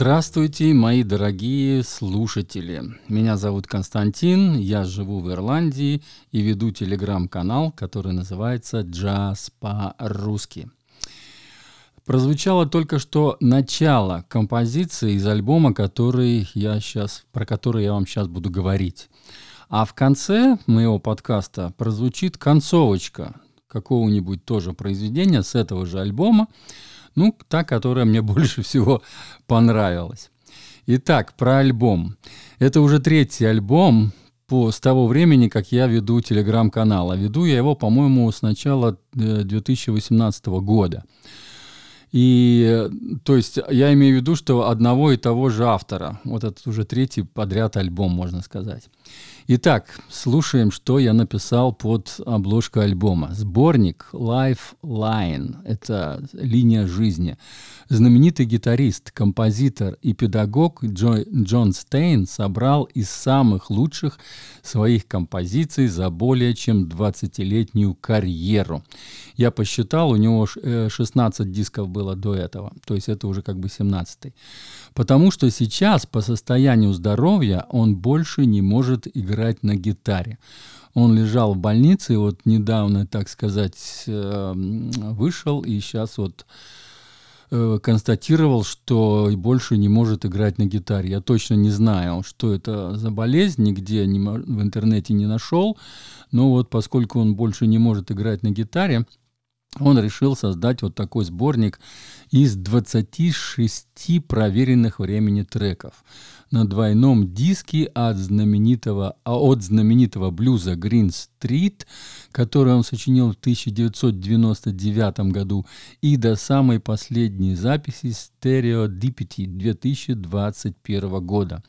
Здравствуйте, мои дорогие слушатели. Меня зовут Константин, я живу в Ирландии и веду телеграм-канал, который называется «Джаз по-русски». Прозвучало только что начало композиции из альбома, который я сейчас, про который я вам сейчас буду говорить. А в конце моего подкаста прозвучит концовочка какого-нибудь тоже произведения с этого же альбома, ну, та, которая мне больше всего понравилась. Итак, про альбом. Это уже третий альбом по, с того времени, как я веду телеграм-канал. А веду я его, по-моему, с начала 2018 э, года. И, то есть, я имею в виду, что одного и того же автора. Вот это уже третий подряд альбом, можно сказать. Итак, слушаем, что я написал под обложкой альбома. Сборник Lifeline – это линия жизни. Знаменитый гитарист, композитор и педагог Джо, Джон Стейн собрал из самых лучших своих композиций за более чем 20-летнюю карьеру. Я посчитал, у него 16 э, дисков было до этого, то есть это уже как бы 17-й. Потому что сейчас по состоянию здоровья он больше не может играть на гитаре. Он лежал в больнице, и вот недавно, так сказать, эм, вышел, и сейчас вот э, констатировал, что больше не может играть на гитаре. Я точно не знаю, что это за болезнь, нигде не, в интернете не нашел. Но вот поскольку он больше не может играть на гитаре, он решил создать вот такой сборник из 26 проверенных времени треков. На двойном диске от знаменитого, а от знаменитого блюза Green Street, который он сочинил в 1999 году, и до самой последней записи Stereo Dipity 2021 года,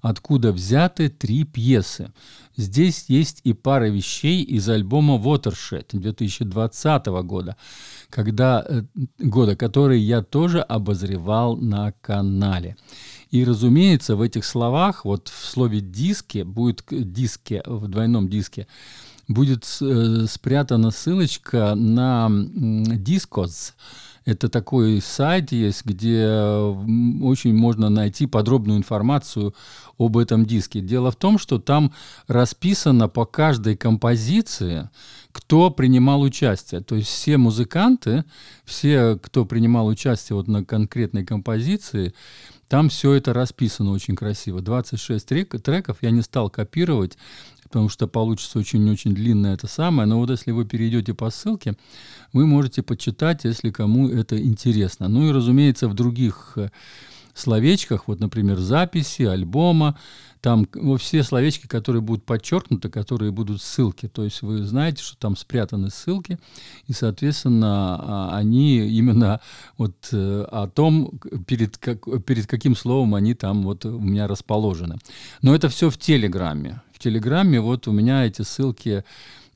откуда взяты три пьесы. Здесь есть и пара вещей из альбома Watershed 2020 года, когда, э, года, который я тоже обозревал на канале. И, разумеется, в этих словах, вот в слове «диске», будет «диске», в двойном диске, будет э, спрятана ссылочка на Discos. Это такой сайт есть, где очень можно найти подробную информацию об этом диске. Дело в том, что там расписано по каждой композиции, кто принимал участие. То есть все музыканты, все, кто принимал участие вот на конкретной композиции, там все это расписано очень красиво. 26 трек, треков я не стал копировать, потому что получится очень-очень длинное это самое. Но вот если вы перейдете по ссылке, вы можете почитать, если кому это интересно. Ну и, разумеется, в других э, словечках, вот, например, записи, альбома, там ну, все словечки, которые будут подчеркнуты, которые будут ссылки. То есть вы знаете, что там спрятаны ссылки, и, соответственно, а, они именно вот э, о том, перед, как, перед каким словом они там вот у меня расположены. Но это все в Телеграме. Телеграме вот у меня эти ссылки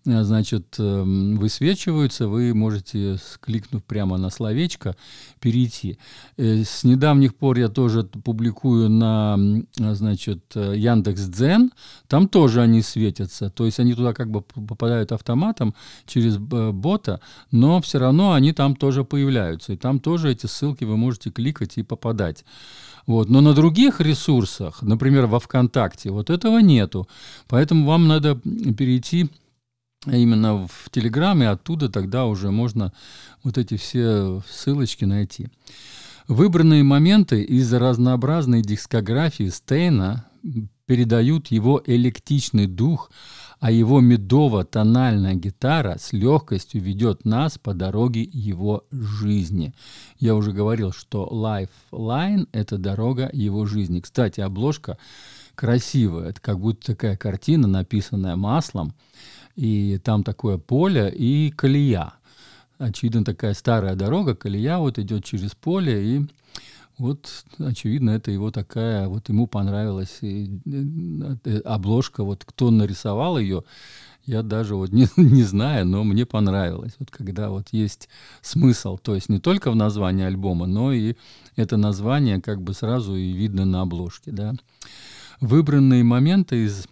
значит, эм, высвечиваются, вы можете, кликнув прямо на словечко, перейти. Э, с недавних пор я тоже публикую на, значит, э, Яндекс Дзен, там тоже они светятся, то есть они туда как бы попадают автоматом через бота, но все равно они там тоже появляются, и там тоже эти ссылки вы можете кликать и попадать. Вот. Но на других ресурсах, например, во ВКонтакте, вот этого нету. Поэтому вам надо перейти именно в Телеграме, оттуда тогда уже можно вот эти все ссылочки найти. Выбранные моменты из разнообразной дискографии Стейна передают его электичный дух, а его медово-тональная гитара с легкостью ведет нас по дороге его жизни. Я уже говорил, что Lifeline — это дорога его жизни. Кстати, обложка красивая, это как будто такая картина, написанная маслом, и там такое поле и колея. Очевидно, такая старая дорога, колея вот идет через поле, и вот, очевидно, это его такая, вот ему понравилась и, и, обложка, вот кто нарисовал ее, я даже вот не, не знаю, но мне понравилось. Вот когда вот есть смысл, то есть не только в названии альбома, но и это название как бы сразу и видно на обложке, да. Выбранные моменты из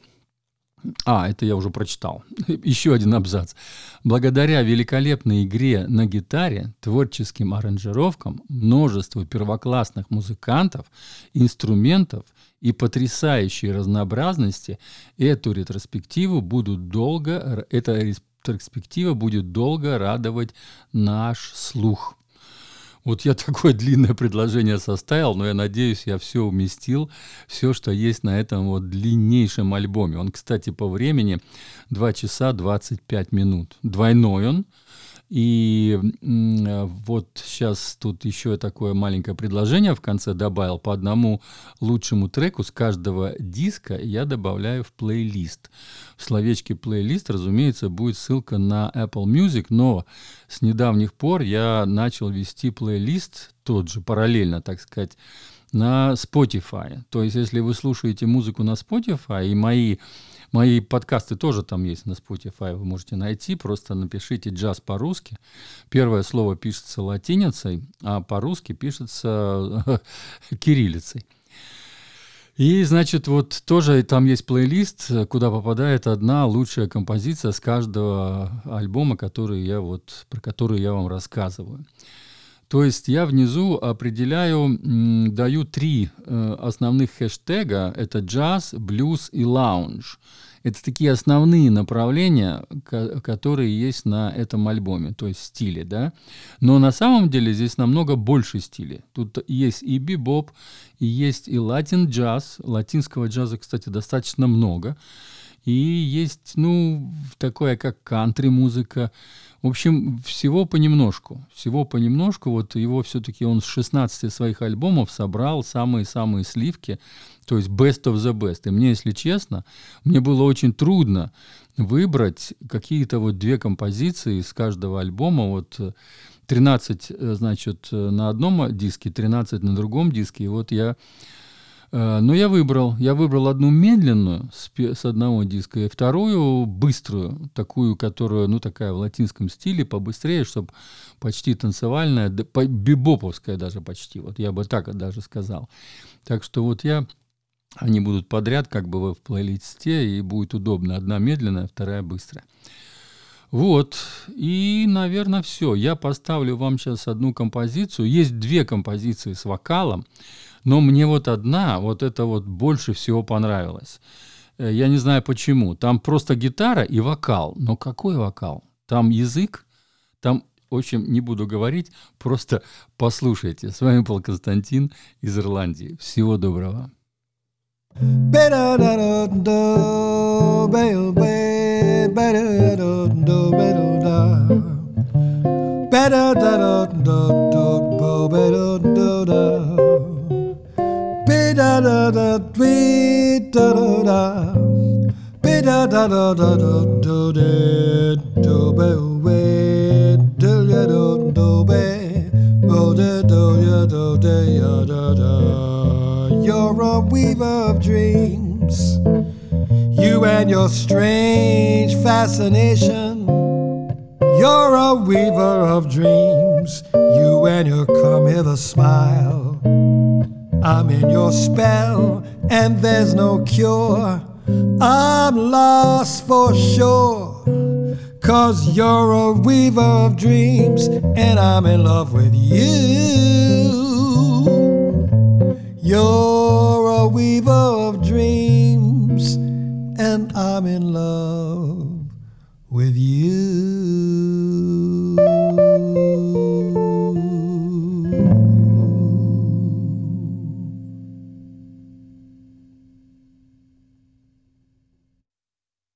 А, это я уже прочитал. Еще один абзац. Благодаря великолепной игре на гитаре, творческим аранжировкам, множеству первоклассных музыкантов, инструментов и потрясающей разнообразности, эту ретроспективу будут долго, эта ретроспектива будет долго радовать наш слух. Вот я такое длинное предложение составил, но я надеюсь, я все уместил, все, что есть на этом вот длиннейшем альбоме. Он, кстати, по времени 2 часа 25 минут. Двойной он. И вот сейчас тут еще такое маленькое предложение в конце добавил. По одному лучшему треку с каждого диска я добавляю в плейлист. В словечке плейлист, разумеется, будет ссылка на Apple Music, но с недавних пор я начал вести плейлист, тот же параллельно, так сказать, на Spotify. То есть, если вы слушаете музыку на Spotify, и мои Мои подкасты тоже там есть на Spotify, вы можете найти. Просто напишите «джаз по-русски». Первое слово пишется латиницей, а по-русски пишется кириллицей. И, значит, вот тоже там есть плейлист, куда попадает одна лучшая композиция с каждого альбома, который я вот, про который я вам рассказываю. То есть я внизу определяю, даю три э, основных хэштега. Это джаз, блюз и лаунж. Это такие основные направления, которые есть на этом альбоме, то есть стили, да. Но на самом деле здесь намного больше стилей. Тут есть и бибоп, и есть и латин джаз. Латинского джаза, кстати, достаточно много. И есть, ну, такое, как кантри-музыка. В общем, всего понемножку. Всего понемножку. Вот его все-таки он с 16 своих альбомов собрал самые-самые сливки, то есть best of the best. И мне, если честно, мне было очень трудно выбрать какие-то вот две композиции из каждого альбома. Вот 13, э, значит, на одном диске, 13 на другом диске. И вот я Э, но я выбрал. Я выбрал одну медленную с, с одного диска и вторую быструю, такую, которая, ну, такая в латинском стиле, побыстрее, чтобы почти танцевальная, бибоповская даже почти. Вот я бы так даже сказал. Так что вот я они будут подряд как бы в плейлисте, и будет удобно. Одна медленная, вторая быстрая. Вот, и, наверное, все. Я поставлю вам сейчас одну композицию. Есть две композиции с вокалом. Но мне вот одна, вот это вот больше всего понравилось. Э, я не знаю почему. Там просто гитара и вокал. Но какой вокал? Там язык, там, в общем, не буду говорить, просто послушайте. С вами был Константин из Ирландии. Всего доброго. da da da dee da da da be da da da da da do de do be we do ya do do be go de do ya da da you're a weaver of dreams. You and your strange fascination. You're a weaver of dreams. You and your come hither smile I'm in your spell, and there's no cure. I'm lost for sure. Cause you're a weaver of dreams, and I'm in love with you. You're a weaver of dreams, and I'm in love with you.